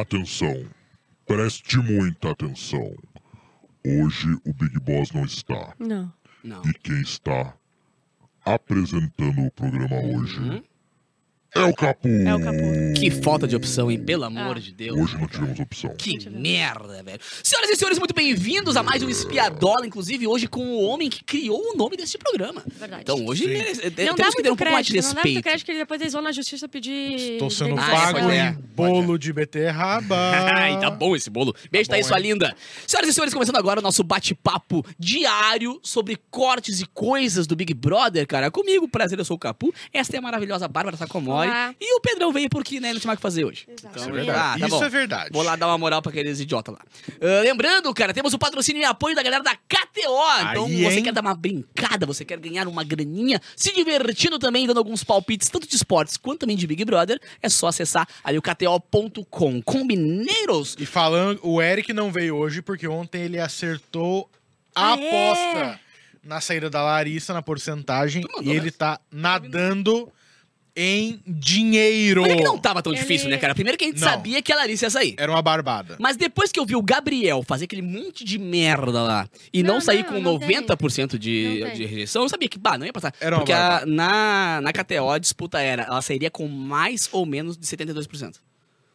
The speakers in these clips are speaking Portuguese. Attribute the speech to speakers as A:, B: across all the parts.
A: Atenção, preste muita atenção. Hoje o Big Boss não está.
B: Não.
C: Não.
A: E quem está apresentando o programa hoje é o Capu.
B: É o Capu.
C: Que falta de opção, hein? Pelo amor
B: Ah.
C: de Deus.
A: Hoje não tivemos opção.
C: Que merda, velho. Senhoras e senhores, muito bem-vindos a mais um Espiadola, inclusive hoje com o homem que criou o nome desse programa.
B: Verdade.
C: Então hoje
D: Sim.
C: merece-
B: não
C: temos
B: dá
C: que ter um
B: muito
C: pouco mais de
B: crédito, não dá muito
C: respeito.
B: crédito que depois eles vão na justiça pedir...
D: Estou sendo
C: Ah,
D: pago
C: é,
D: em
C: é.
D: bolo de beterraba.
C: Ai, tá bom esse bolo. Beijo,
D: Tá
C: Thaís,
D: bom,
C: sua
D: hein?
C: linda. Senhoras e senhores, começando agora o nosso bate-papo diário sobre cortes e coisas do Big Brother, cara. Comigo, prazer, eu sou o Capu. Esta é a maravilhosa Bárbara Sacomori. E o Pedrão veio porque, né, não tinha mais o que fazer hoje.
B: Exato.
C: Então,
B: Isso é
D: verdade.
C: ah, tá
D: Isso
C: bom.
D: é verdade.
C: Vou lá dar uma moral pra aqueles idiotas lá. Ah, lembrando, cara, temos o patrocínio e apoio da galera da KTO. Então,
D: Aí,
C: você
D: hein?
C: quer dar uma brincada, você quer ganhar uma graninha, se divertindo também, dando alguns palpites, tanto de esportes quanto também de Big Brother, é só acessar ali o KTO.com. Combineiros?
D: E falando, o Eric não veio hoje porque ontem ele acertou a
B: Ah, é?
D: aposta na saída da Larissa, na porcentagem,
C: mandou,
D: e ele
C: né?
D: tá nadando em dinheiro.
C: Mas é que não tava tão
B: Ele-
C: difícil, né, cara? Primeiro que a gente
D: Não.
C: sabia que a Larissa ia sair.
D: Era uma barbada.
C: Mas depois que eu vi o Gabriel fazer aquele monte de merda lá e não,
B: Não,
C: sair
B: não,
C: com
B: não tem.
C: 90% de,
B: Não tem.
C: de rejeição, eu sabia que, bah, não ia passar.
D: Era uma
C: Porque a- na, na KTO a disputa era, ela sairia com mais ou menos de 72%.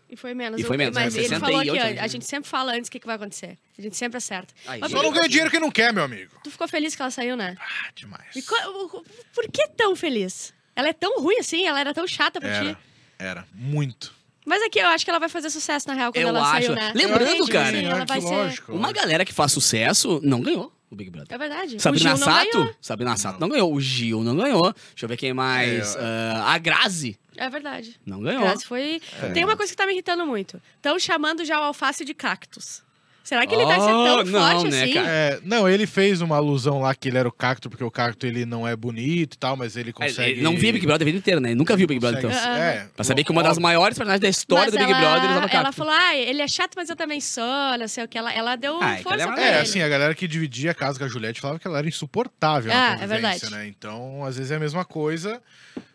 B: E foi menos.
C: E foi menos,
B: Mas
C: né?
B: ele
C: 68,
B: falou aqui,
C: né?
B: ó, a gente sempre fala antes o que, que vai acontecer. A gente sempre acerta.
C: Aí,
B: Mas.
D: Só não ganha dinheiro quem não quer, meu amigo.
B: Tu ficou feliz que ela saiu, né?
D: Ah, demais.
B: E co- por que tão feliz? Ela é tão ruim assim, ela era tão chata pra
D: Era,
B: ti.
D: era. Muito.
B: Mas aqui eu acho que ela vai fazer sucesso, na real, quando
C: Eu
B: ela
C: acho.
B: saiu, né?
C: Lembrando,
B: Eu acho que
C: cara,
B: sim, ela vai
D: que
B: ser...
D: lógico,
C: Uma
D: lógico.
C: galera que faz sucesso não ganhou o Big Brother.
B: É verdade.
C: Sabrina
B: o Gil não
C: Sato? Sabrina Sato não ganhou. O Gil não ganhou. Deixa eu ver quem mais.
D: É,
C: Ah, a Grazi
B: É verdade.
C: não ganhou.
B: Grazi foi...
C: É.
B: Tem uma coisa que tá me irritando muito. Estão chamando já o alface de cactus. Será que ele vai ser tão
C: Oh, não,
B: forte
C: né,
B: assim?
C: cara?
D: É, não, ele fez uma alusão lá que ele era o cacto, porque o cacto ele não é bonito e tal, mas ele
C: É,
D: consegue.
C: ele não via Big Brother a vida inteira, né? Ele nunca viu Big Brother,
D: consegue-
C: então.
D: É,
C: Pra saber que uma das maiores personagens da história
B: Mas
C: do Big
B: ela,
C: Brother usava
B: Ela
C: cacto.
B: falou, ah, ele é chato, mas eu também sou, não sei o que. Ela, ela deu
C: Ah, é que
B: força
C: ela é
D: É,
B: ele.
D: assim, a galera que dividia a casa com a Juliette falava que ela era insuportável
B: Ah, é verdade.
D: né? Então, às vezes é a mesma coisa.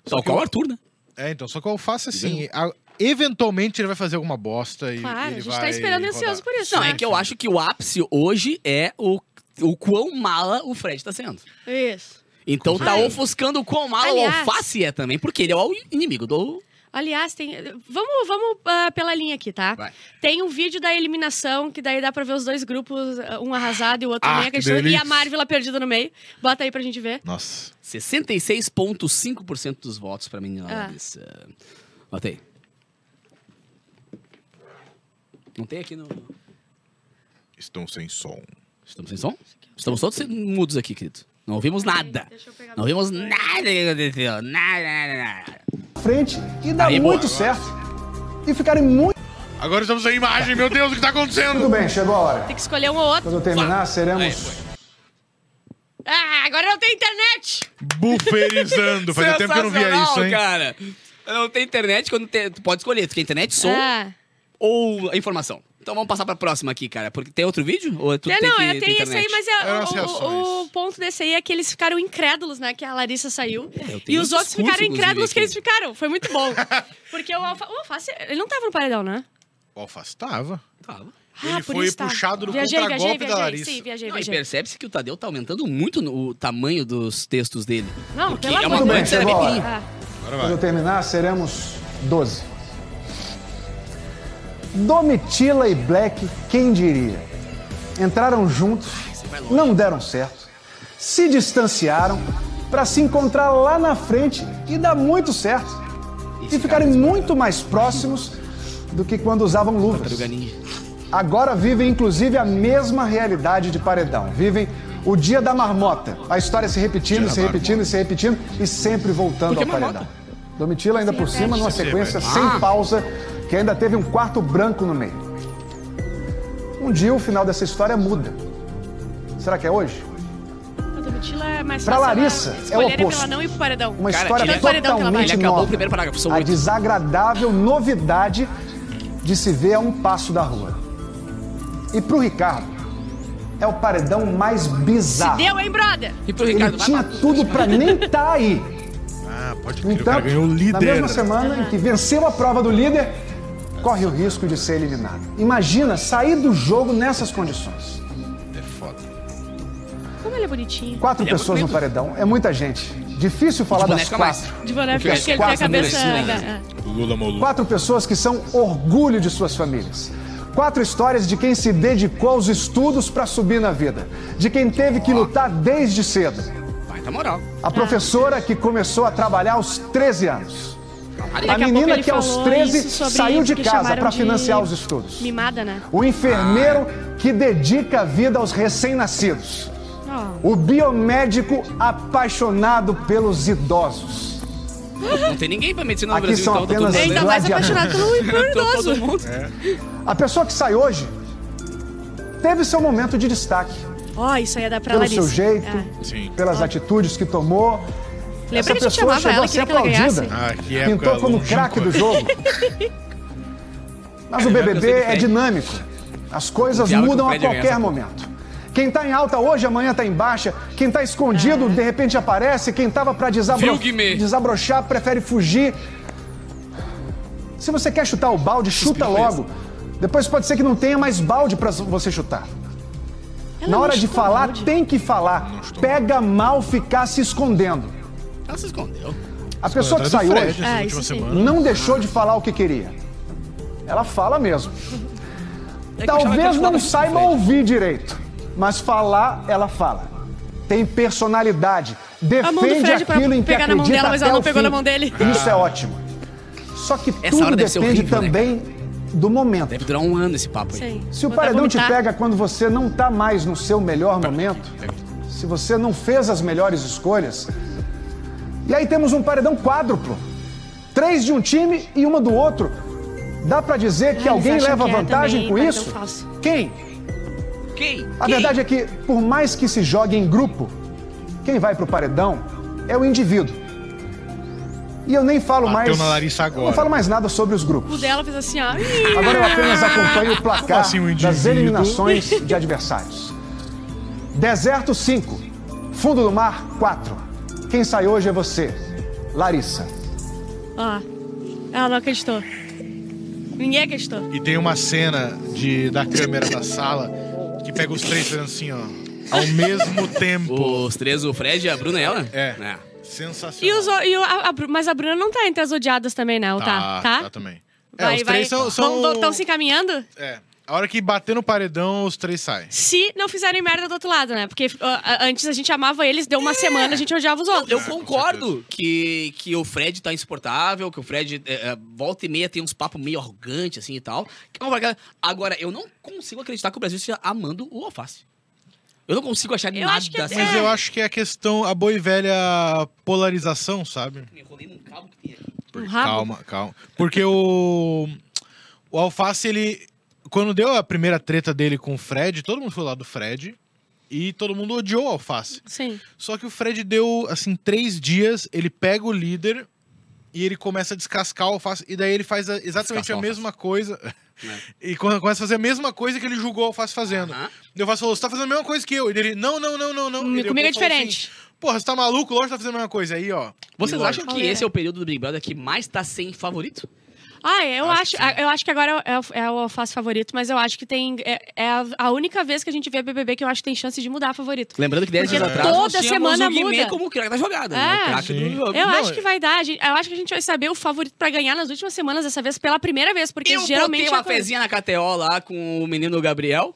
D: Só que
C: qual o Arthur, né?
D: É, então, só que eu faço assim, a- eventualmente ele vai fazer alguma bosta e
B: Claro,
D: ele
B: a gente
D: vai
B: tá esperando
D: rodar.
B: ansioso por isso,
C: Não,
B: né?
C: é que eu acho que o ápice hoje é o, o quão mala o Fred tá sendo.
B: Isso.
C: Então tá
B: Ai.
C: ofuscando o quão mala
B: Aliás-
C: o Alface é também, porque ele é o inimigo do...
B: Aliás, tem. Vamos, vamos ah, pela linha aqui, tá?
C: Vai.
B: Tem um vídeo da eliminação, que daí dá pra ver os dois grupos, ah, um arrasado e o outro
D: Ah,
B: meio
D: que
B: acreditando, e a Marvel perdida no meio. Bota aí pra gente ver.
D: Nossa.
C: 66,5% dos votos pra menina
B: Ah.
C: Larissa. Bota aí. Não tem aqui no...
D: Estão sem som.
C: Estamos sem som? Estamos todos mudos aqui, querido. Não ouvimos nada.
B: Deixa eu pegar
C: Não ouvimos nada que aconteceu. Nada, nada, nada.
E: frente e dá
C: Aí,
E: muito
C: boa.
E: certo. E ficarem muito
D: Agora estamos sem imagem, meu Deus, o que tá acontecendo?
E: bem, chegou a hora.
B: Tem que escolher um ou outro.
E: Quando eu terminar,
C: Aí,
E: seremos
C: foi.
B: Ah, agora não tem internet!
D: Buferizando. Fazia tempo que eu não via isso, hein?
C: cara. Não tem internet, quando tem- tu pode escolher. Tu quer internet, som
B: Ah.
C: Ou informação. Então vamos passar pra próxima aqui, cara. Porque tem outro vídeo? Ou tu
B: É,
C: tem
B: não,
C: que
B: eu
C: ter
B: tenho esse aí, mas é,
D: as
B: o- o, ponto desse aí é que eles ficaram incrédulos, né? Que a Larissa saiu.
C: É,
B: E os outros
C: discurso,
B: ficaram incrédulos que eles ficaram. Foi muito bom. Porque o, Alfa, o Alface, ele não tava no paredão, né?
D: O Alface tava.
C: Tava.
D: Ele
B: Ah,
D: foi
B: tá.
D: puxado do
B: viajei,
D: contragolpe
B: viajei,
D: da
B: viajei.
D: Larissa.
B: Sim, viajei,
C: Não, e
B: viajei.
C: percebe-se que o Tadeu tá aumentando muito no- o tamanho dos textos dele.
B: Não,
C: Porque
B: pelo
C: é uma era
E: a hora.
C: pequenininho.
B: Ah,
D: Agora
E: Quando eu terminar, seremos 12. Domitila e Black, quem diria? Entraram juntos, não deram certo, se distanciaram para se encontrar lá na frente e dar muito certo. E ficarem muito mais próximos do que quando usavam luvas. Agora vivem inclusive a mesma realidade de paredão. Vivem o dia da marmota. A história se repetindo, se repetindo, se repetindo e sempre voltando ao paredão.
C: marmota?
E: Domitila ainda por cima
B: repete.
E: numa
D: Se
E: sequência sem
C: Ah.
E: pausa, que ainda teve um quarto branco no meio. Um dia o final dessa história muda. Será que é hoje?
B: é fácil
E: Larissa, é o oposto.
B: ela não ir pro paredão.
E: Uma
C: Cara,
E: história
C: ele-
B: vai.
E: totalmente
C: Ele
E: nova.
C: o primeiro parágrafo, são
E: a desagradável novidade de se ver a um passo da rua. E pro Ricardo, é o paredão mais bizarro.
B: Deu, hein, brother?
C: E pro
E: Ele
C: Ricardo, vai
E: tinha
C: pra-
E: tudo pra nem estar aí.
D: Ah, pode crer, o cara
E: entanto,
D: ganhou o
E: na
D: líder.
E: mesma semana em que venceu a prova do líder, corre o risco de ser eliminado. Imagina sair do jogo nessas condições.
D: É foda.
B: Como ele é bonitinho.
E: Quatro
C: Ele é
E: pessoas no
C: bonito.
E: paredão é muita gente. Difícil falar
C: De
E: das
C: boneca mais.
E: quatro.
B: De boné,
C: Porque
B: ele tem a
C: quatro
B: cabeça.
C: mulheres,
B: é.
D: Lula Molu.
E: Quatro pessoas que são orgulho de suas famílias. Quatro histórias de quem se dedicou aos estudos para subir na vida. De quem teve que lutar desde cedo.
C: Vai, tá moral.
E: A professora que começou a trabalhar aos 13 anos.
B: A
E: A menina que aos
B: falou
E: 13
B: isso sobre
E: saiu de casa para
B: de
E: financiar os estudos.
B: Mimada, né?
E: O enfermeiro que dedica a vida aos recém-nascidos.
B: Ó.
E: O biomédico apaixonado pelos idosos.
C: Não tem ninguém pra medicina no
E: Aqui
C: Brasil,
E: são
C: então. tá
E: apenas
C: bem.
B: Ainda mais apaixonado pelo
C: Todo-
B: idoso.
C: mundo.
E: A pessoa que sai hoje teve seu momento de destaque.
B: Ó, isso aí é da pra
E: Pelo
B: Larissa.
E: seu jeito,
B: É.
E: Pelas atitudes que tomou.
B: Lembra que a
E: Essa
B: gente
E: pessoa
B: chamava
E: chegou
B: ela,
E: a ser
B: queria que ela
E: aplaudida.
B: ganhasse?
D: Ah, que época
E: Pintou como craque do jogo. Mas o
C: É,
E: BBB é
C: Fred.
E: dinâmico. As coisas mudam a qualquer momento. Quem tá em alta hoje, amanhã tá em baixa. Quem tá escondido, de repente aparece. Quem tava pra desabro... Desabrochar, prefere fugir. Se você quer chutar o balde, chuta logo. Depois pode ser que não tenha mais balde pra você chutar.
B: Ela
E: Na hora de falar,
B: balde.
E: tem que falar. Pega mal ficar se escondendo.
C: Ela se escondeu.
E: A pessoa que
D: Atrás
E: sai
D: do Fred
E: hoje
D: semana.
E: não deixou de falar o que queria. Ela fala mesmo.
C: É
E: Talvez não saiba ouvir direito, mas falar, ela fala. Tem personalidade. Defende aquilo em que
B: pegar na mão
E: acredita
B: dela, mas ela não pegou na mão dele.
E: Isso é ótimo. Só que
C: Essa
E: tudo depende
C: horrível, né,
E: também do momento.
C: Deve durar um ano esse papo aí.
B: Sim.
E: Se o paredão te pega quando você não tá mais no seu melhor momento, se você não fez as melhores escolhas, e aí temos um paredão quádruplo. Três de um time e uma do outro. Dá pra dizer que
B: Ah, eles
E: alguém leva
B: que é
E: vantagem
B: também
E: com isso? Quem?
C: Quem?
E: A verdade é que, por mais que se jogue em grupo, quem vai pro paredão é o indivíduo. E eu nem falo
D: Bateu
E: mais.
D: na Larissa
E: eu Não
D: agora.
E: falo mais nada sobre os
B: O
E: grupos.
B: dela fez assim, ó.
E: Agora eu apenas acompanho o placar
D: assim, um
E: das eliminações de adversários. Deserto 5, Fundo do Mar 4. Quem sai hoje é você, Larissa.
B: Ó. Ela não acreditou. Ninguém acreditou.
D: E tem uma cena de, da câmera da sala que pega os três fazendo assim, ó. Ao mesmo tempo.
C: Os três, o Fred, a Bruna e ela?
D: É. Sensacional.
B: E os, e o- a- a mas a Bruna não tá entre as odiadas também, não, tá?
D: Tá, tá também. É,
B: Vai,
D: os
B: vai.
D: três são... são...
B: Estão se encaminhando?
D: É. A hora que bater no paredão, os três saem.
B: Se não fizerem merda do outro lado, né? Porque a- antes a gente amava eles, deu uma semana, a gente odiava os outros.
C: Eu concordo que, que o Fred tá insuportável, que o Fred é, é, volta e meia tem uns papos meio arrogantes assim e tal. É Agora, eu não consigo acreditar que o Brasil esteja amando o alface. Eu não consigo achar
B: Eu
C: nada
B: acho que é-
C: assim.
D: Mas
B: É.
D: eu acho que é a questão, a boa e velha polarização, sabe?
C: Me enrolei num cabo que tem aqui.
B: Um rabo.
D: Calma, calma. Porque o. O Alface, ele. Quando deu a primeira treta dele com o Fred, todo mundo foi lá do Fred. E todo mundo odiou o Alface.
B: Sim.
D: Só que o Fred deu, assim, três dias, ele pega o líder e ele começa a descascar o Alface. E daí ele faz exatamente a mesma coisa. E come- começa a fazer a mesma coisa que ele julgou o Alface fazendo.
C: Aham.
D: E o Alface falou: você tá fazendo a mesma coisa que eu. E ele, não, não, não, não, não.
B: Hum,
D: E
B: comigo é
D: falou
B: diferente.
D: Assim, Porra, você tá maluco? Lógico que tá fazendo a mesma coisa. Aí, ó.
C: Vocês
D: E
C: acham que esse é o período do Big Brother que mais tá sem favorito?
B: Ah, eu
D: Acho
B: acho,
D: que
B: eu acho que agora é, o- é o alface favorito, mas eu acho que tem. É, é a, única vez que a gente vê BBB que eu acho que tem chance de mudar favorito.
C: Lembrando que 10
B: Porque
C: dias atrás
B: toda semana muda.
C: como o craque da jogada.
B: É.
C: né? O craque
D: Sim.
C: do jogo.
B: Eu
D: Não,
B: acho que vai dar. Eu acho que a gente vai saber o favorito pra ganhar nas últimas semanas dessa vez pela primeira vez, porque
C: Eu
B: geralmente.
C: botei uma
B: é
C: fezinha na KTO lá com o menino Gabriel.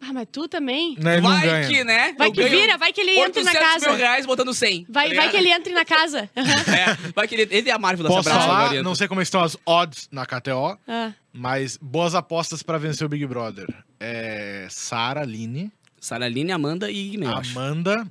B: Ah, mas tu também?
D: Não, ele não
C: vai
D: ganha.
C: que, né?
B: Vai
C: eu
B: que
C: ganho
B: vira, vai que ele entre na
C: 800
B: casa.
C: mil reais botando 100.
B: Vai,
C: tá
B: vai
C: ligado?
B: que ele entre na casa.
C: É, vai que ele... Ele é a Marvel
D: Posso
C: dessa braça
D: falar?
C: agora.
D: Não sei como estão as odds na KTO,
B: Ah.
D: mas boas apostas pra vencer o Big Brother. É Sara, Aline,
C: Saraline, Amanda e Guimê, eu acho.
D: Amanda.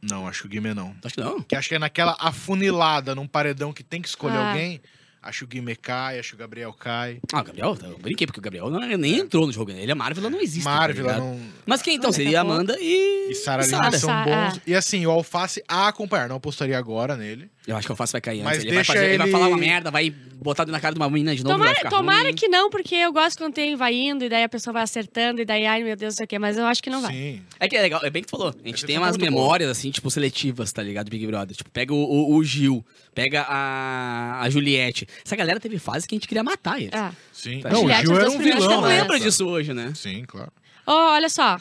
D: Não, acho que o Guimê não.
C: Acho que não.
D: Que acho que é naquela afunilada num paredão que tem que escolher
B: Ah.
D: alguém. Acho que o Guimê cai, acho que o Gabriel cai.
C: Ah, o Gabriel, eu brinquei, porque o Gabriel não- nem entrou no jogo. né? Ele é Marvel, não existe.
D: Marvel,
C: tá
D: não.
C: Mas quem então? Seria
B: a pouco.
C: Amanda e.
D: E Sara
C: e
D: Aline são
B: Sa-
D: bons.
B: ah.
D: E assim, o Alface a acompanhar. Não apostaria agora nele.
C: Eu acho que o Alface vai cair
D: Mas
C: antes. Ele vai,
D: deixa
C: fazer, ele... vai
D: ele-
C: falar uma merda, vai botar na cara de uma menina de novo. vai
B: Tomara,
C: ficar
B: tomara
C: ruim.
B: que não, porque eu gosto quando tem vai indo, e daí a pessoa vai acertando, e daí, ai meu Deus, não sei o quê, mas eu acho que não vai.
D: Sim.
C: É que é legal, é bem que tu falou. A gente
D: Essa
C: tem
D: é
C: umas memórias, assim, tipo, seletivas, tá ligado? Big Brother. Tipo, pega o, o- o Gil, pega a, a Juliette. Essa galera teve fase que a gente queria matar eles.
B: É.
D: Sim.
C: Tá.
D: Não, o
B: Juliette,
D: Gil era um
B: primeiras
C: A gente
D: vilão,
C: não
D: né?
C: lembra disso hoje, né?
D: Sim, claro.
B: Ó, olha só.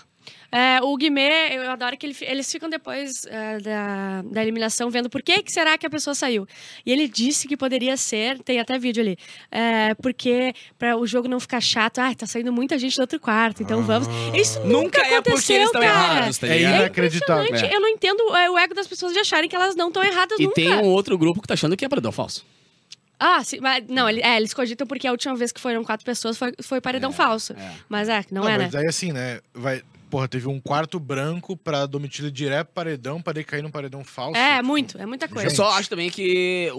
B: É, o Guimê, eu adoro que ele eles ficam depois é, da, da eliminação vendo por que, que será que a pessoa saiu. E ele disse que poderia ser, tem até vídeo ali, é, porque para o jogo não ficar chato, ah, tá saindo muita gente do outro quarto, então vamos. Isso nunca,
C: Nunca é porque
B: aconteceu,
C: eles estão
B: cara.
C: errados, tá
D: É inacreditável.
B: Eu não entendo é, o ego das pessoas de acharem que elas não estão erradas
C: E
B: nunca.
C: tem um outro grupo que tá achando que é paredão falso.
B: Ah, sim, mas não, ele- é, eles cogitam porque a última vez que foram quatro pessoas foi, foi paredão falso.
C: é.
B: Mas é, não, é, né?
D: mas aí assim, né? Vai... Porra, teve um quarto branco pra Domitila direto pro paredão, pra cair num paredão falso.
B: É, muito, é muita
C: Eu
B: coisa.
D: Gente.
C: só acho também que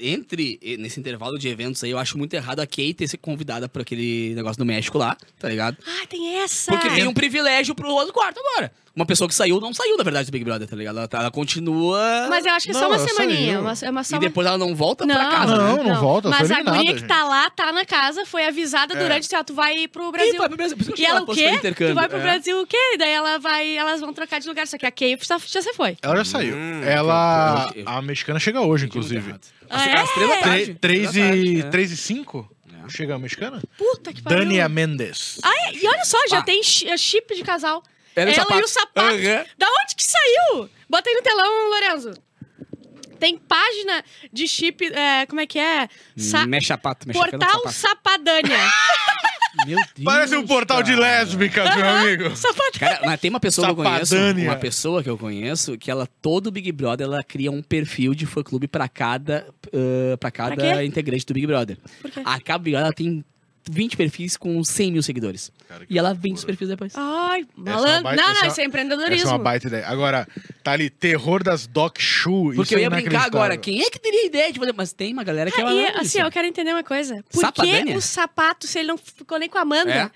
C: entre nesse intervalo de eventos aí, eu acho muito errado a Kate ter sido convidada pra aquele negócio do México lá, tá ligado?
B: Ah, tem essa!
C: Porque tem um privilégio pro outro quarto agora. Uma pessoa que saiu, não saiu, da verdade, do Big Brother, tá ligado? Ela, tá- ela continua.
B: Mas eu acho que é só
D: Não,
B: uma
D: ela
B: semaninha.
D: saiu.
B: Uma, é uma só
C: E
B: uma-
C: depois ela não volta
B: não,
C: pra casa.
D: Não,
C: né?
D: não volta, ela
B: Mas a
D: eliminada,
B: guria que
D: gente.
B: tá lá, tá na casa, foi avisada
D: É.
B: durante, ó, tu vai pro
C: E
B: Brasil.
C: vai pro Brasil. Por isso que eu
B: E ela o
C: fosse
B: quê?
C: intercâmbio.
B: Tu vai pro
C: É.
B: Brasil o quê? E daí ela vai, elas vão trocar de lugar. Só que a Kay já, já se foi.
D: Ela já saiu.
C: Hum,
D: ela.
C: eu- eu-
D: A mexicana chega hoje,
C: muito
D: inclusive.
C: errado.
B: Ah,
C: Às-
B: é?
C: às três da tarde.
D: Tre- Três
C: Três da tarde,
D: e,
C: é.
D: três e cinco?
C: É.
D: Chega a mexicana?
B: Puta que pariu.
D: Dania Mendes.
B: Ah, e olha só, já
C: Ah.
B: tem chi- chip de casal. Ela
C: sapato.
B: e o sapato.
C: Aham.
B: Da onde que saiu? Bota aí no telão, Lorenzo. Tem página de chip, é, como é que é? Sa-
C: Mexe sapato, mexe
B: Portal
C: sapato.
B: Sapadânia.
C: Meu Deus.
D: Parece um portal de
C: cara.
D: lésbicas, meu amigo.
B: Sapadânia.
C: Cara, mas tem uma pessoa que eu conheço,
D: Sapadânia.
C: uma pessoa que eu conheço, que ela, todo Big Brother, ela cria um perfil de fã-clube pra cada, uh, pra cada
B: Pra
C: integrante do Big Brother.
B: Por quê?
C: A Cabo Big Brother, ela tem 20 perfis com 100 mil seguidores.
D: Cara,
C: E ela vende os perfis depois.
B: Ai,
D: é
B: malandro.
D: baita-
B: não,
D: essa
B: não,
D: é-
B: isso é
D: Essa
B: empreendedorismo.
D: é uma baita ideia. Agora, tá ali, terror das Doc Shoe.
C: Porque
D: isso
C: eu
D: é
C: ia brincar agora, quem é que teria ideia de fazer? Mas tem uma galera que
B: Ah,
C: ela
B: e, assim,
C: isso.
B: eu quero entender uma coisa. Por que o sapato, se ele não ficou nem com a Amanda?
C: É.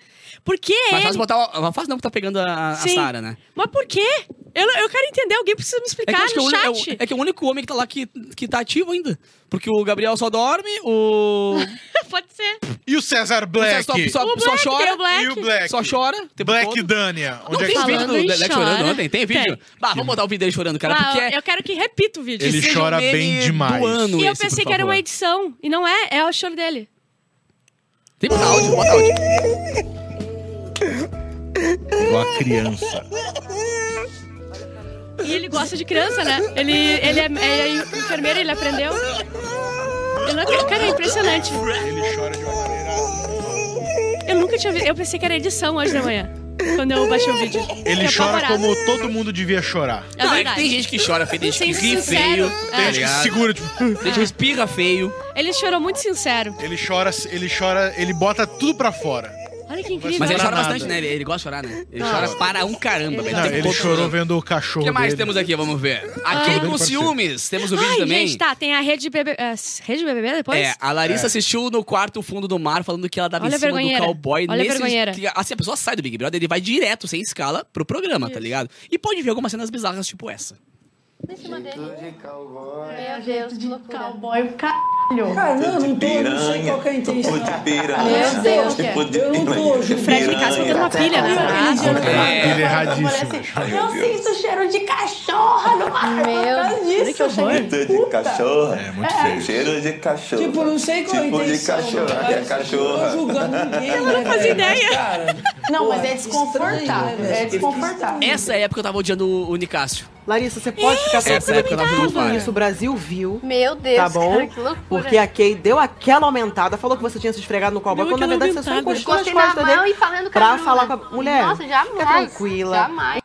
B: Por que
C: Mas
B: ele?
C: fácil botar. o- Fácil não que tá pegando a, a. Sara, né?
B: Mas por quê? Eu, não- eu quero entender, alguém precisa me
C: É que,
B: explicar
C: acho que é,
B: no
C: o, é,
B: chat.
C: o, é que é o único homem que tá lá que, que tá ativo ainda. Porque o Gabriel só dorme, o.
B: Pode ser.
D: E o César Black?
C: Só, só,
B: O
C: só
B: Black, tem
C: chora.
B: o Black.
D: E o Black?
C: Só chora. o
D: Black
C: todo.
D: Dania.
C: Não
D: Onde é
C: tem
D: que
B: Falando
C: vídeo do Black chorando
B: chora.
C: ontem? Tem vídeo?
B: Tem.
C: Bah, vamos botar o vídeo dele chorando, cara. Porque é,
B: eu quero que repita o vídeo.
D: Ele chora
C: o
D: bem demais.
C: Do ano
B: e eu
C: esse,
B: pensei que era uma edição. E não é, é o choro dele.
C: Tem que botar áudio, bota áudio.
D: Igual a criança.
B: E ele gosta de criança, né? Ele, ele é, é enfermeiro, ele aprendeu. Eu não, cara, é impressionante.
D: Ele chora de uma maneira...
B: Eu nunca tinha visto. Eu pensei que era edição hoje da manhã. Quando eu baixei o vídeo.
D: Ele
B: Fiquei
D: chora
B: apavorada.
D: como todo mundo devia chorar.
B: É
C: Não, é que
B: verdade.
C: tem gente que chora feio, tem gente que
B: Sim,
C: ri
B: sincero.
C: feio.
B: É.
C: Tá
D: Tem gente que
C: ligado?
D: segura, tipo...
C: Tem gente que espirra feio.
B: Ele chorou muito sincero.
D: Ele chora, ele chora, ele bota tudo pra fora.
B: Olha que incrível.
C: Mas ele chora bastante, né? Ele, ele gosta de chorar, né? Ele
B: Não.
C: chora para um caramba,
B: Ele
C: velho.
B: gosta.
D: Não,
C: Tem
D: ele
C: todo
D: chorou vendo o
C: O
D: cachorro
C: que mais
D: dele.
C: temos aqui? Vamos ver. Aqui
D: bem
C: com ciúmes. Temos o vídeo
B: Ai,
C: também.
B: gente, tá. Tem a rede BBB. é, rede BBB depois?
C: É, a Larissa assistiu no quarto fundo do mar falando que ela dava
B: Olha
C: em
B: a
C: cima do
B: vergonheira.
C: cowboy
B: Olha a
C: nesse.
B: vergonheira.
C: que, Assim, a pessoa sai do Big Brother, ele vai direto, sem escala, pro programa, tá ligado? E pode ver algumas cenas bizarras, tipo essa.
F: Meu Deus, loucura.
G: Cowboy, caralho.
H: Ah, não, não tô, não sei qual que é a intenção.
I: Tipo de piranha.
F: Meu Deus, é.
I: Tipo de
H: Eu não tô
I: piranha.
H: junto.
B: O Fred Nicasso botando uma pilha, né?
C: É.
D: Ele é erradíssimo.
G: Eu sinto cheiro de cachorra no mar.
F: Meu
G: disso.
B: que horror.
I: Cheiro de cachorro.
D: É muito feio.
I: Cheiro de cachorro.
H: Tipo, não sei qual é a
I: Tipo de
H: intenção.
I: cachorro.
H: cara.
I: Que é
H: Eu Não
I: cachorra.
H: tô julgando ninguém.
B: Ela não fazia ideia.
G: Não, mas é desconfortável.
H: né,
G: É desconfortável.
C: Essa época eu tava odiando o o Nicásio.
J: Larissa, você pode ficar
C: Essa
J: tranquila que
C: no
J: tudo
C: par.
J: isso o Brasil viu.
F: Meu Deus,
J: Tá bom?
F: cara, que loucura.
J: Porque a Kay deu aquela aumentada, falou que você tinha se esfregado no cowboy,
B: Deu
J: quando na verdade você só
B: aumentada.
J: encostou
F: Encostei na
J: costas dele
F: e falando
J: pra
F: a
J: falar com a mulher.
F: Nossa, jamais.
J: Fica tranquila.
F: Jamais.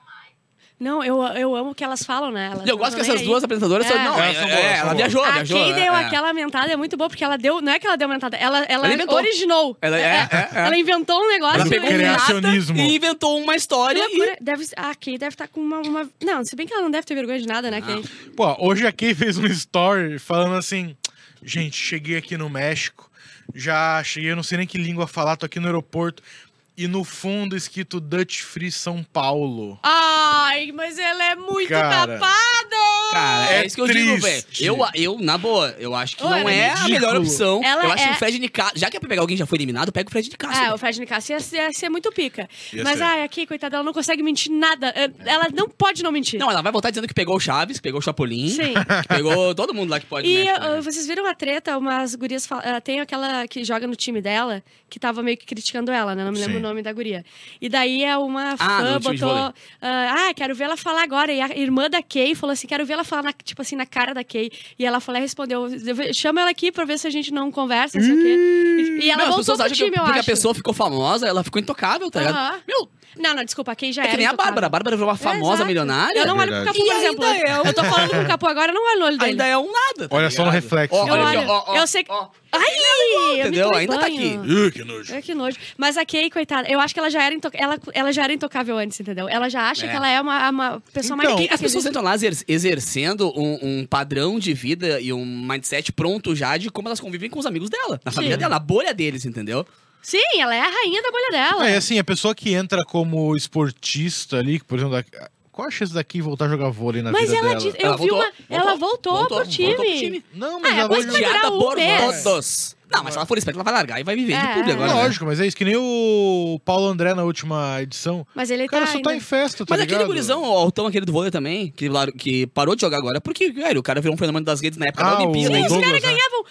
B: Não, eu, eu amo o que elas falam, né? Elas
C: eu gosto que essas
B: nem
C: duas
B: aí.
C: apresentadoras são.
B: É.
C: Não,
D: Elas
C: é,
D: são
C: é,
D: boas, são
C: ela viajou,
B: A
C: viajou.
B: Kay deu
C: é.
B: aquela aumentada, é muito boa, porque ela deu. Não é que ela deu aumentada, ela, ela,
C: Ela inventou.
B: originou.
C: Ela- é, é, é.
B: Ela inventou um negócio.
C: Ela pegou
D: Criacionismo.
C: e inventou uma história e.
B: Deve, a Kay deve estar com uma, uma- Não, se bem que ela não deve ter vergonha de nada, né, Kay?
D: Pô, hoje a Kay fez um story falando assim: gente, cheguei aqui no México, já cheguei, eu não sei nem que língua falar, tô aqui no aeroporto. E no fundo escrito Dutch Free São Paulo.
B: Ai, mas ela é muito
D: Cara.
B: tapada!
C: Cara. É,
D: É
C: isso que eu digo, velho. Eu, eu, na boa, eu acho que
B: Ô,
C: não
B: é
C: é a
D: ridículo.
C: melhor opção.
B: Ela
C: eu acho que
B: é-
C: o Fred Nicásio. Já que é pra pegar alguém que já foi eliminado, pega o Fred Nicásio.
B: É, o Fred Nicasso ia, ia ser muito pica.
D: Ia
B: Mas,
D: ser.
B: ai, aqui, coitada, ela não consegue mentir nada. É, Ela não pode não mentir.
C: Não, ela vai voltar dizendo que pegou o Chaves, que pegou o Chapolin,
B: Sim.
C: que pegou todo mundo lá que pode.
B: E
C: né,
B: uh, vocês viram a treta? Umas gurias. fal- uh, tem aquela que joga no time dela, que tava meio que criticando ela, né? Não me lembro
D: Sim.
B: o nome da guria. E daí é uma
C: Ah,
B: fã botou. uh, ah, quero ver ela falar agora. E a irmã da Kay falou assim: quero ver ela falar, na- tipo assim, na cara da Kay. E ela falou, respondeu: chama ela aqui pra ver se a gente não conversa. E, e ela
C: Não,
B: voltou pro time,
C: que
B: eu
C: porque
B: acho.
C: a pessoa ficou famosa, ela ficou intocável, tá ligado? Meu,
B: Não, não, desculpa, a Kay já
C: é
B: era.
C: que nem a. Bárbara. A Bárbara virou uma famosa
B: Exato.
C: milionária.
B: Eu não olho pro
D: Verdade.
B: Capu, por
C: E
B: exemplo.
C: ainda é um-
B: Eu tô falando com o Capu agora, eu não olho no olho dele.
C: Ainda é um nada. tá
D: Olha só no reflexo.
C: Ó,
B: Eu
C: olha aqui,
B: olho.
C: ó, ó,
B: Eu sei que-. Ai, eu me
C: Entendeu? Ainda tá aqui.
D: Uh, que nojo.
B: É que nojo. Mas a Kay, coitada, eu acho que ela já era, ela, ela já era intocável antes, entendeu? Ela já acha
C: É.
B: que ela é uma, uma pessoa
D: Então,
B: mais
C: as pessoas entram lá exer- exercendo um, um padrão de vida e um mindset pronto já de como elas convivem com os amigos dela, na família dela, na bolha deles, entendeu?
B: Sim, ela é a rainha da bolha dela.
D: É, assim, a pessoa que entra como esportista ali, por exemplo, da- qual a chance daqui voltar a jogar vôlei na
B: Mas
D: vida
B: ela,
D: dela?
B: eu
C: Ela
B: vi
C: voltou,
B: uma. ela voltou, pro time.
C: voltou pro time.
D: Não, mas
B: Ah, é,
D: ela
B: mas vai um
C: por
B: mês.
C: todos. Não, mas se ela for esperta, ela vai largar e vai viver de
B: É,
C: público agora. né?
D: Lógico, mas é isso, que nem o Paulo André na última edição.
B: Mas ele
D: O cara
B: tá.
D: só tá
B: ainda-
D: em festa, tá
C: Mas
D: ligado?
C: aquele gurizão, o Altão, aquele do vôlei também, que, que parou de jogar agora, porque, velho, o cara virou um fenômeno das redes na época
D: Ah,
C: da Olimpíada. hein?
B: Os caras
D: né?
B: ganhavam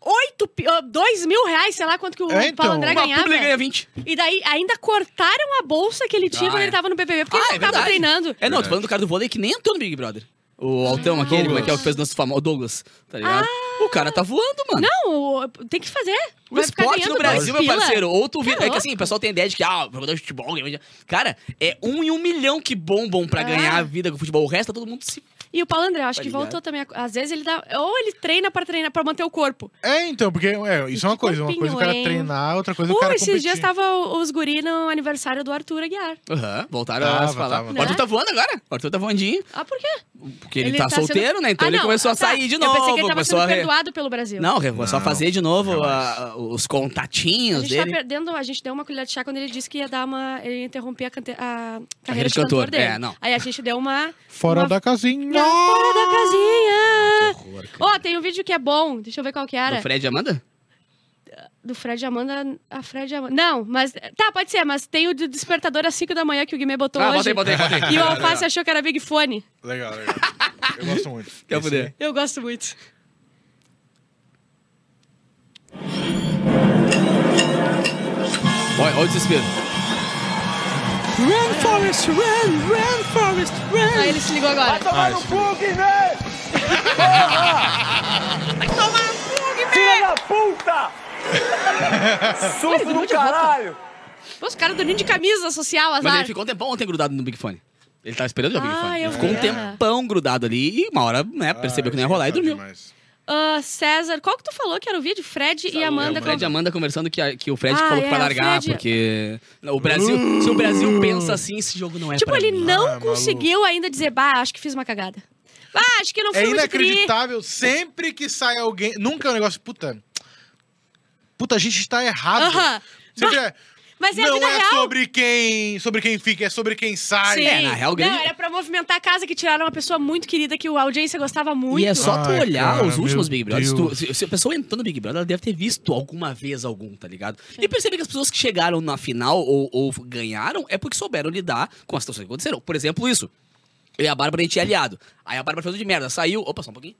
B: 8, pi- ó, 2 mil reais, sei lá quanto que o
D: É, então.
B: Paulo André ganhava.
C: pública ganha 20.
B: E daí ainda cortaram a bolsa que ele tinha
C: Ah,
B: quando
C: é.
B: ele tava no BBB, porque
C: Ah,
B: ele
C: é
B: não tava
C: verdade.
B: treinando.
C: É, não, tô falando do cara do vôlei que nem entrou no Big Brother. O Altão
B: Ah.
C: aquele, como é que é o que fez o nosso famoso, o Douglas, tá ligado? O cara tá voando, mano.
B: Não, tem que fazer.
C: O
B: Vai
C: esporte no Brasil, meu parceiro, ou tu vira.
B: Tá
C: É que assim, o pessoal tem ideia de que, ah, jogador de futebol. Cara, é um em um milhão que bombam pra
B: É.
C: ganhar a vida com o futebol. O resto, todo mundo se.
B: E o Paulo André, eu acho
C: Tá
B: que
C: ligado?
B: voltou também. Às vezes ele dá. Ou ele treina pra treinar, pra manter o corpo.
D: É, então, porque é, isso é uma coisa. Uma coisa o cara treinar, outra coisa é o
B: Uh,
D: cara
B: esses
D: competir.
B: dias tava os guri no aniversário do Arthur Aguiar.
C: Aham, voltaram
D: Tava,
C: a se falar.
D: tava.
C: O Arthur
B: Né?
C: tá voando agora. O Arthur tá voandinho.
B: Ah, por quê?
C: Porque ele, tá,
B: sendo-
C: solteiro, né? Então
B: Ah,
C: ele começou a
B: tá.
C: sair de
B: Eu
C: novo.
B: pensei que ele tava
C: começou
B: sendo
C: a
B: perdoado pelo Brasil.
C: Não, a
D: Não,
C: fazer de novo a- os
B: A
C: contatinhos
B: gente tá
C: dele.
B: perdendo, a gente deu uma colher de chá quando ele disse que ia dar uma. Ele ia interromper a, cante- a carreira
C: Carreira
B: de
C: de
B: cantor,
C: cantor,
B: dele.
C: é, não.
B: Aí a gente deu uma.
D: Fora
B: uma-
D: da casinha.
B: Fora da casinha! Ó, tem um vídeo que é bom. Deixa eu ver qual que era.
C: Do Fred e Amanda?
B: Do Fred Amanda. A Fred Amanda. Não, mas. Tá, pode ser, mas tem o do despertador às 5 da manhã que o Guimê botou
C: Ah,
B: hoje.
C: botei, botei, botei.
B: E o Alface achou que era Big Fone.
D: Legal, legal. Eu gosto muito.
C: Quer poder?
B: Eu gosto muito.
C: Olha, olha o desespero. Run, Forest, run, run, Forest, run.
B: Aí ele se ligou agora.
D: Ah, esse
F: Filha da puta! Susto do caralho!
B: Pô, os caras dormindo de camisa social,
C: Mas
B: azar.
C: ele ficou um tempão ontem grudado no Big Fone. Ele tava esperando o Big
B: Ah,
C: Fone. ficou um tempão grudado ali e uma hora, né, percebeu que não ia rolar e dormiu.
D: Demais.
B: Ah, César, qual que tu falou que era o vídeo? Fred e Amanda.
C: O Fred e Amanda conversando que, a- que o Fred
B: Ah,
C: falou que
B: é,
C: vai
B: o
C: largar,
B: Fred-
C: porque o Brasil, se o Brasil pensa assim, esse jogo não é
B: Tipo,
C: pra
B: ele
C: mim.
B: não
D: Ah,
B: conseguiu ainda dizer, bah, acho que fiz uma cagada. Bah, acho que não fui
D: É inacreditável. Sempre que sai alguém. Nunca é um negócio. Puta. Puta, a gente tá errado.
B: Aham.
D: Sempre
B: Bah,
D: é.
B: Mas é a
D: não
B: vida
D: é
B: real.
D: sobre quem. Sobre quem fica, é sobre quem sai.
B: Sim.
C: É, na real, grande-
B: Não, era pra movimentar a casa que tiraram uma pessoa muito querida que a audiência gostava muito.
C: E é só tu
D: Ai,
C: olhar
D: cara,
C: os últimos Big Brothers. se tu- se, se a pessoa entrou no Big Brother, ela deve ter visto alguma vez algum, tá ligado? E perceber que as pessoas que chegaram na final ou, ou ganharam é porque souberam lidar com as situações que aconteceram. Por exemplo, isso. Eu e a Bárbara, a gente é aliado. Aí a Bárbara fez de merda, saiu. Opa, só um pouquinho.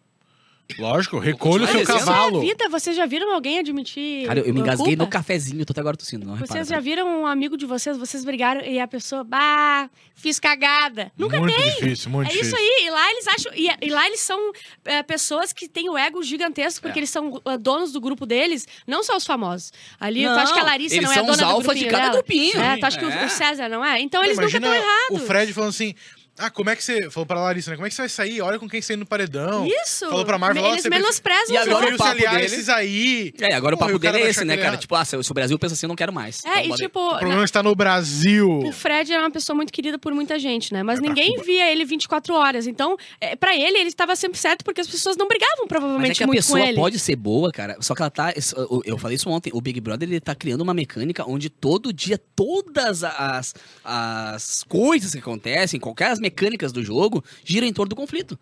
D: Lógico, recolhe o seu
C: é
D: cavalo.
B: Vida, vocês já viram alguém admitir.
C: Cara, eu, eu me engasguei
B: culpa?
C: no cafezinho, tô até agora tossindo. Não repara,
B: Vocês
C: tá?
B: já viram um amigo de vocês, vocês brigaram e a pessoa, bah, fiz cagada. Nunca
D: muito
B: tem.
D: difícil, muito
B: é
D: difícil.
B: isso aí. E lá eles acham. E, e lá eles são é, pessoas que têm o ego gigantesco, porque
C: É.
B: eles são uh, donos do grupo deles, não só os famosos. Ali, tu
C: Não,
B: acha que a Larissa
C: eles
B: não é
C: são
B: dona
C: os
B: do
C: alfa de cada
B: dela?
C: grupinho.
B: É, tu acha que o-
C: É.
B: o César não é? Então eles nunca
D: Imagina
B: estão errados.
D: O Fred falando assim. Ah, como é que você. Falou pra Larissa, né? Como é que você vai sair? Olha com quem você no paredão.
B: Isso.
D: Falou pra Marvel,
B: Eles
D: você
B: menosprezam
C: E
B: os
C: agora o papo
D: a
C: dele-
D: esses aí.
C: É, agora o
D: Porra,
C: papo dele é esse, né, cara? Tipo, ah, se o Brasil pensa assim, eu não quero mais.
B: É,
C: Então,
B: e
C: bora
B: tipo.
D: O
B: na-
D: problema está no Brasil.
B: O Fred era uma pessoa muito querida por muita gente, né? Mas
D: É
B: ninguém
D: Cuba.
B: via ele 24 horas. Então, é, pra ele, ele estava sempre certo porque as pessoas não brigavam
C: Mas é
B: provavelmente
C: que a
B: muito
C: pessoa
B: com ele.
C: pode ser boa, cara, só que ela tá. Eu falei isso ontem. O Big Brother ele tá criando uma mecânica onde todo dia, todas as, as coisas que acontecem, qualquer as mecânicas do jogo, giram em torno do conflito.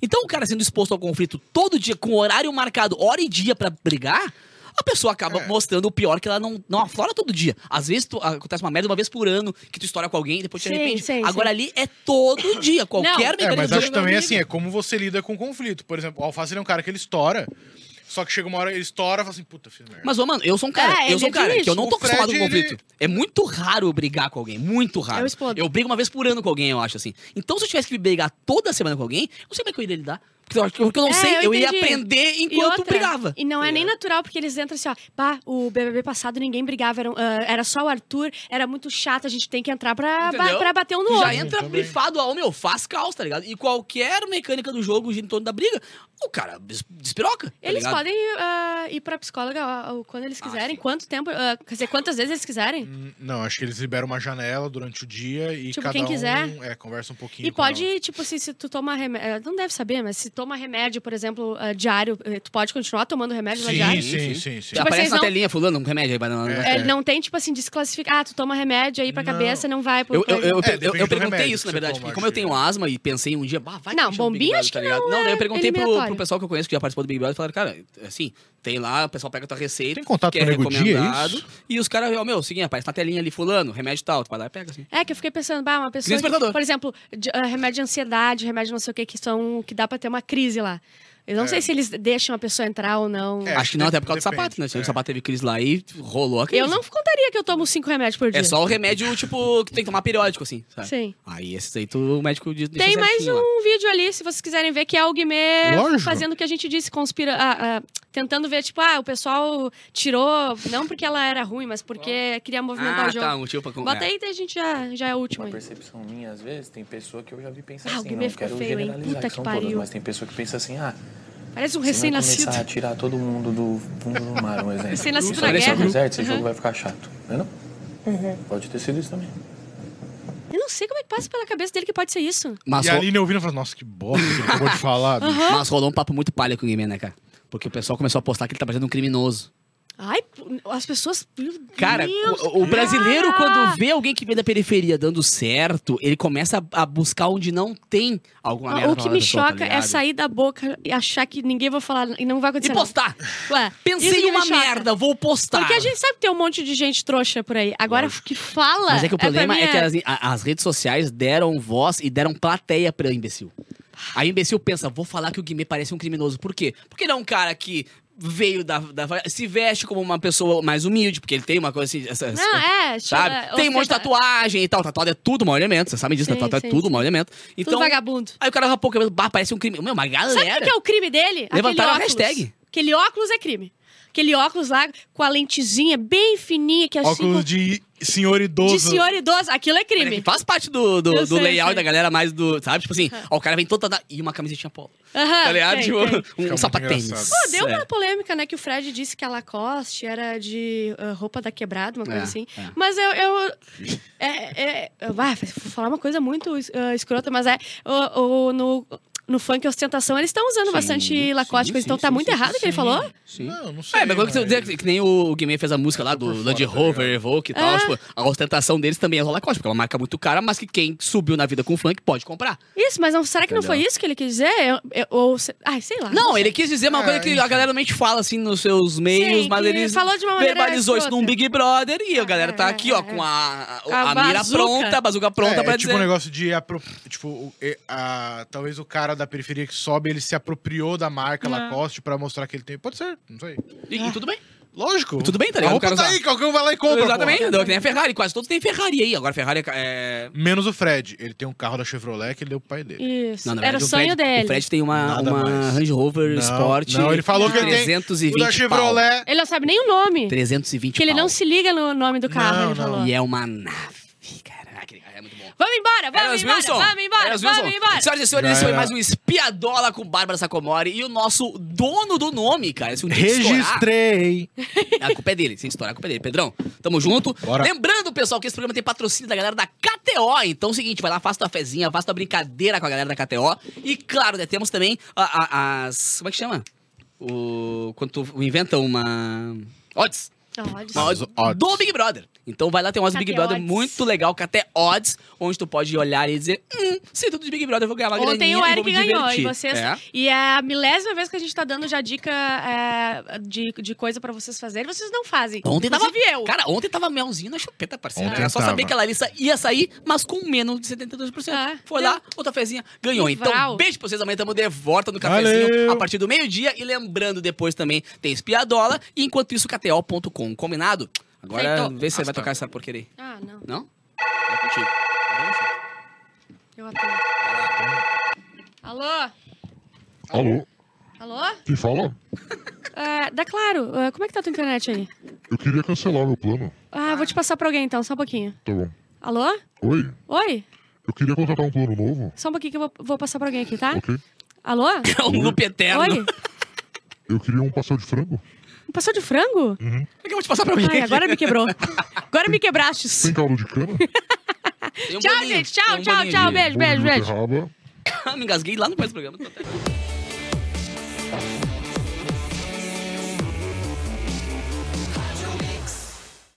C: Então, o cara sendo exposto ao conflito todo dia, com horário marcado, hora e dia pra brigar, a pessoa acaba
D: É.
C: mostrando o pior que ela não, não aflora todo dia. Às vezes tu- acontece uma merda uma vez por ano, que tu estoura com alguém e depois te arrepende.
B: sim,
C: Agora
B: sim.
C: ali é todo dia, qualquer
B: Não.
D: É, mas acho
C: jogo,
D: também
C: meu
D: assim,
C: amigo.
D: é como você lida com conflito. Por exemplo, o Alface ele é um cara que ele estoura, só que chega uma hora, ele estoura e fala assim, puta, fiz merda.
C: Mas, ô, mano, eu sou um cara,
B: É,
C: eu
B: ele
C: sou um cara
B: admite.
C: que eu não tô
D: O Fred,
C: acostumado com
D: ele-
C: conflito. É muito raro eu brigar com alguém, muito raro.
B: Eu explodo.
C: Eu brigo uma vez por ano com alguém, eu acho, assim. Então, se eu tivesse que brigar toda semana com alguém, eu não sei como é que eu iria lidar. Porque eu, acho que- porque eu não
B: É,
C: sei,
B: eu
C: eu, ia
B: entendi.
C: aprender
B: E
C: enquanto
B: outra,
C: brigava.
B: E não é
C: Tá
B: nem
C: ligado?
B: natural, porque eles entram assim, ó. Pá, o BBB passado ninguém brigava, era, ah, era só o Arthur, era muito chato, a gente tem que entrar pra, ba- pra bater um no
C: Já
B: outro.
C: entra
D: também.
C: brifado, ó, meu, faz caos, tá ligado? E qualquer mecânica do jogo gira em torno da briga, o cara des- despiroca. tá
B: Eles
C: ligado?
B: podem ah, ir pra psicóloga ó, quando eles
C: Ah,
B: quiserem,
C: sim.
B: quanto tempo, ah, quer dizer, quantas vezes eles quiserem.
D: Hum, Não, acho que eles liberam uma janela durante o dia e
B: Tipo,
D: cada
B: quem
D: um
B: quiser.
D: é, conversa um pouquinho.
B: E
D: com ela.
B: pode, tipo, se, se tu toma remédio. Não deve saber, mas se toma remédio, por exemplo, ah, diário, eh, tu pode continuar tomando remédio lá
D: Sim,
B: diário.
D: sim, sim, sim.
C: Já
B: Tipo,
C: aparece
B: vocês
C: na
B: não-
C: telinha, fulano, um remédio aí, vai na-
D: É.
B: É, não tem, tipo assim, desclassificar. Ah, tu toma remédio aí pra
D: Não.
B: cabeça, não vai por
C: Eu, eu, eu,
D: É,
C: eu- eu perguntei isso, na verdade,
D: toma,
C: porque como eu tenho asma e pensei um dia, bah, vai
B: Não, bombinha acho
C: tá
B: que
C: ligado?
B: não
C: Não,
B: é
C: eu perguntei pro. Pro pessoal que eu conheço que já participou do Big Brother e falaram, cara, assim, tem lá, o pessoal pega a tua receita.
D: Tem contato
C: que
D: com o
C: é
D: Nego Di, é
C: recomendado,
D: isso?
C: E os caras, ó, meu, seguinte, aparece na telinha ali, fulano, remédio tal, tu vai lá e pega, assim.
B: É, que eu fiquei pensando, bah, uma pessoa. que- por exemplo, de- ah, remédio de ansiedade, remédio não sei o que, que são. que dá pra ter uma crise lá. Eu não
D: É.
B: sei se eles deixam a pessoa entrar ou não.
D: É,
C: Acho que não, até por causa do sapato, né? Se
D: é.
C: O sapato teve crise lá e rolou a crise.
B: Eu não contaria que eu tomo cinco remédios por dia.
C: É só o remédio, tipo, que tem que tomar periódico, assim, sabe?
B: Sim.
C: Aí esses aí tu, o médico diz
B: Tem mais
C: certinho lá.
B: um vídeo ali, se vocês quiserem ver, que é o Guimê
D: Lógico.
B: fazendo o que a gente disse, conspira. ah, ah, tentando ver, tipo, ah, o pessoal tirou, não porque ela era ruim, mas porque queria movimentar
C: Ah,
B: o jogo.
C: tá, um motivo pra...
B: Bota
C: é.
B: aí, a gente já, já é o último
I: Uma
B: aí.
I: percepção minha, às vezes, tem pessoa que eu já vi pensar
B: Ah, o
I: assim,
B: Guimê
I: não
B: ficou
I: quero
B: feio, hein? Puta
I: que são
B: que
I: todas,
B: pariu.
I: mas tem pessoa que pensa assim, ah,
B: Parece um
I: se não
B: recém-nascido.
I: começar a tirar todo mundo do fundo do mar, um exemplo.
B: Recém-nascido na guerra.
I: deserto, esse
B: Uhum.
I: jogo vai ficar chato, não é? Pode ter sido isso também.
B: Eu não sei como é que passa pela cabeça dele que pode ser isso.
C: Mas,
D: E a Aline ouvindo e falando, nossa, que bosta que ele acabou de falar. bicho."
C: mas rolou um papo muito palha com o Guimê, né, cara? Porque o pessoal começou a postar que ele tá parecendo um criminoso.
B: Ai, as pessoas.
C: Cara,
B: Deus,
C: o, o brasileiro, quando vê alguém que vem da periferia dando certo, ele começa a, buscar onde não tem alguma merda
B: Ah, O
C: pra
B: que me
C: pessoa, tá
B: choca é
C: ligado?
B: sair da boca e achar que ninguém vai falar e não vai
C: E
B: acontecer.
C: postar.
B: nada. Ué,
C: Pensei em uma merda, vou postar.
B: Porque a gente sabe que tem um monte de gente trouxa por aí. Agora que fala.
C: Mas é que o
B: pra
C: problema
B: mim
C: é, que as, as redes sociais deram voz e deram plateia pra imbecil. Aí o imbecil pensa, vou falar que o Guimê parece um criminoso. Por quê? Porque ele é um cara que veio da, da- se veste como uma pessoa mais humilde, porque ele tem uma coisa assim, essa-
B: Não, é.
C: sabe?
B: é,
C: tem um monte de tatuagem e tal. Tatuado é tudo mau elemento, você sabe disso, né?
B: Sim,
C: Tatuado é
B: sim,
C: tudo
B: sim.
C: mau elemento.
B: Tudo
C: Então,
B: vagabundo.
C: aí o cara rapou o cabelo, bah, parece um crime. Meu, uma galera.
B: Sabe o que é o crime dele?
C: Levantaram a
B: óculos.
C: hashtag.
B: Aquele óculos é crime. Aquele óculos lá com a lentezinha bem fininha, que é assim.
D: Óculos de senhor idoso.
B: de senhor idoso. Aquilo é
C: É que
B: crime.
C: faz parte do, do, do
B: sei,
C: layout
B: sei.
C: da galera mais do. Sabe? Tipo assim, ó, o cara vem todo. da- E uma camisetinha polo.
B: Aham,
C: Tá ligado?
B: tem,
C: Tipo,
B: tem.
C: um sapatênis.
B: Pô, deu
C: É.
B: uma polêmica, né? Que o Fred disse que a Lacoste era de ah, roupa da quebrada, uma coisa
C: É,
B: assim.
C: é.
B: Mas eu. eu é, é, eu- ah, vou falar uma coisa muito ah, escrota, mas é. O, o- no, no funk ostentação, eles estão usando
C: Sim,
B: bastante coisa, então
C: sim,
B: tá
C: sim,
B: muito
C: sim,
B: errado o que ele falou.
C: Sim.
D: Não, não sei.
C: É, mas agora que,
D: mas-
C: que nem o Guimê fez a música lá do
D: por
C: Land
D: tá
C: Rover? Evoque e tal.
B: É.
C: Tipo, a ostentação deles também é o Lacoste, porque é uma marca muito cara, mas que quem subiu na vida com o funk pode comprar.
B: Isso, mas não, será que não
C: Entendeu?
B: foi isso que ele quis dizer? Eu- eu- ou, se- ai, sei lá.
C: Não,
B: sei.
C: ele quis dizer uma
D: É,
C: coisa que a galera normalmente fala assim nos seus meios,
B: Sim,
C: mas ele
B: falou de uma maneira
C: verbalizou isso num Big Brother e a galera tá
B: É,
C: aqui, ó,
B: é,
C: com a, a,
B: A
C: a mira pronta, a bazuca pronta
D: é,
C: pra
D: é tipo
C: dizer.
D: um negócio de. Tipo, a- talvez o cara da periferia que sobe, ele se apropriou da marca Lacoste pra mostrar que ele tem. Pode ser, não sei.
C: E, e tudo bem.
D: Lógico.
C: Tudo bem, tá ligado?
D: A roupa tá
C: usar.
D: aí, qualquer um vai lá e compra.
C: Exatamente, que nem a Ferrari, quase todos têm Ferrari aí. Agora Ferrari é- é.
D: Menos o Fred. Ele tem um carro da Chevrolet que ele deu pro pai dele.
B: Isso.
C: Não, na
B: Era o sonho
C: Fred,
B: dele.
C: O Fred tem uma,
D: Nada
C: uma
D: mais.
C: Range Rover
D: Não,
C: Sport.
D: Não, ele falou que ele tem.
C: 320
D: O da
C: pau.
D: Chevrolet.
B: Ele não sabe nem o nome.
C: 320
B: Que ele
C: pau.
B: não se liga no nome do carro,
D: Não,
B: ele
D: não.
B: falou.
C: E é uma nave, cara. Aquele cara é muito bom.
B: Vamos embora, vamos embora, vamos embora, vamos embora.
C: Senhoras e senhores, esse foi mais um Espiadola com Bárbara Sacomori e o nosso dono do nome, cara. Se um dia estourar,
D: Registrei.
C: a culpa é dele. Se estourar, a culpa é dele. Pedrão, tamo junto.
D: Bora.
C: Lembrando, pessoal, que esse programa tem patrocínio da galera da KTO. Então é o seguinte, vai lá, faça tua fezinha, faça tua brincadeira com a galera da KTO. E claro, né, temos também a- a- as... Como é que chama? O... Quando tu inventa uma... Odds. Uma odds
D: odds.
C: do Big Brother. Então vai lá, tem umas Big Brother
B: Odds.
C: muito legal, que até odds, onde tu pode olhar e dizer, hum, se tudo de Big Brother eu vou ganhar uma
B: Ontem o
C: e
B: Eric ganhou
C: divertir.
B: e vocês.
C: É.
B: E é a milésima vez que a gente tá dando já dica é, de, de coisa pra vocês fazerem, vocês não fazem.
C: Ontem tava,
B: eu.
C: Cara, ontem tava melzinho na chupeta, parceiro.
D: Ontem
C: Era só
D: tava.
C: saber que a Larissa ia sair, mas com menos de 72%.
B: É.
C: Foi lá, outra fezinha, ganhou. Então,
B: vral.
C: beijo pra vocês. Amanhã tamo de volta no cafezinho
D: Valeu.
C: a partir do meio-dia. E lembrando, depois também tem espiadola. E enquanto isso, KTO.com. Combinado? Agora,
B: Feito.
C: vê se você vai tocar essa porqueria aí.
B: Ah, não.
C: Não? É contigo.
B: Eu atuo. Alô?
A: Alô?
B: Alô?
A: Quem fala?
B: É, dá claro. é, como é que tá a tua internet aí?
A: Eu queria cancelar meu plano.
B: Ah, vou te passar pra alguém então, só um pouquinho.
A: Tá bom.
B: Alô?
A: Oi?
B: Oi?
A: Eu queria contratar um plano novo.
B: Só um pouquinho que eu vou, vou passar pra alguém aqui, tá?
A: Ok.
B: Alô?
C: É um loop eterno.
B: Oi?
A: Eu queria um pastel de frango.
B: Passou de frango?
C: Uhum. Por que eu vou te passar pra mim?
B: Ai, agora me quebrou. Agora me quebraste.
A: Tem caldo de cana?
C: um
B: tchau, gente. Tchau,
C: um
B: tchau, tchau. Beijo, beijo, beijo.
C: me engasguei lá no começo do programa.